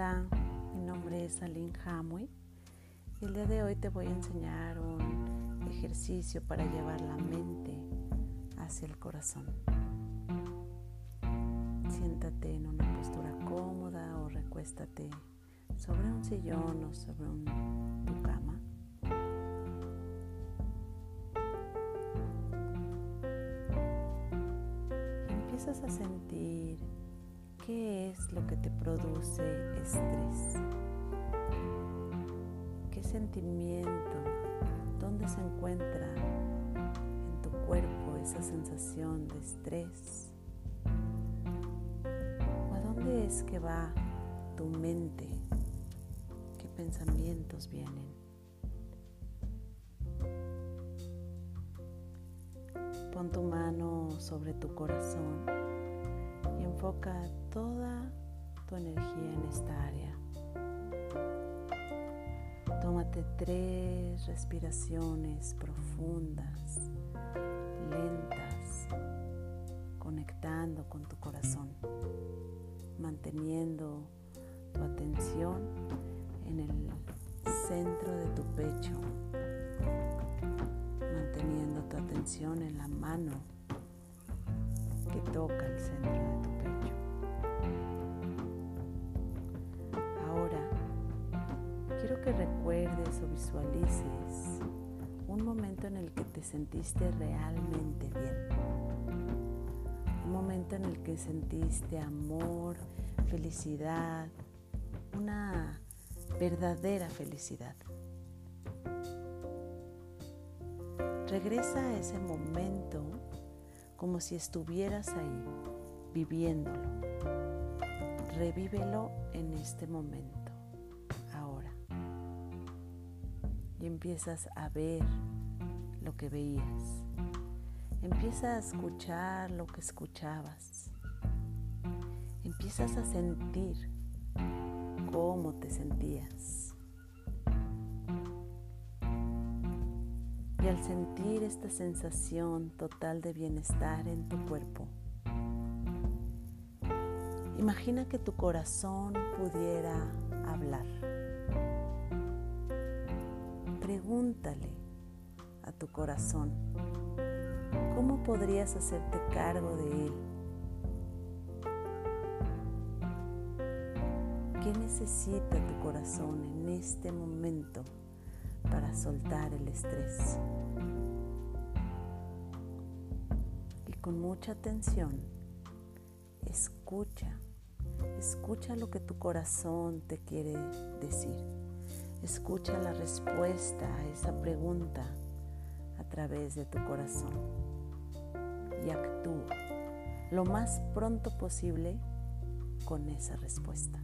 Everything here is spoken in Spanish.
Hola, mi nombre es Aline Hamui y el día de hoy te voy a enseñar un ejercicio para llevar la mente hacia el corazón. Siéntate en una postura cómoda o recuéstate sobre un sillón o sobre tu cama. Empiezas a sentir ¿Qué es lo que te produce estrés? ¿Qué sentimiento? ¿Dónde se encuentra en tu cuerpo esa sensación de estrés? ¿O a dónde es que va tu mente? ¿Qué pensamientos vienen? Pon tu mano sobre tu corazón Enfoca toda tu energía en esta área. Tómate tres respiraciones profundas, lentas, conectando con tu corazón, manteniendo tu atención en el centro de tu pecho, manteniendo tu atención en la mano que toca el centro quiero que recuerdes o visualices un momento en el que te sentiste realmente bien. Un momento en el que sentiste amor, felicidad, una verdadera felicidad. Regresa a ese momento como si estuvieras ahí viviéndolo. Revívelo en este momento, Y empiezas a ver lo que veías. Empieza a escuchar lo que escuchabas. Empiezas a sentir cómo te sentías. Y al sentir esta sensación total de bienestar en tu cuerpo, imagina que tu corazón pudiera Pregúntale a tu corazón, ¿cómo podrías hacerte cargo de él? ¿Qué necesita tu corazón en este momento? para soltar el estrés. Y con mucha atención, escucha, escucha lo que tu corazón te quiere decir. Escucha la respuesta a esa pregunta a través de tu corazón y actúa lo más pronto posible con esa respuesta.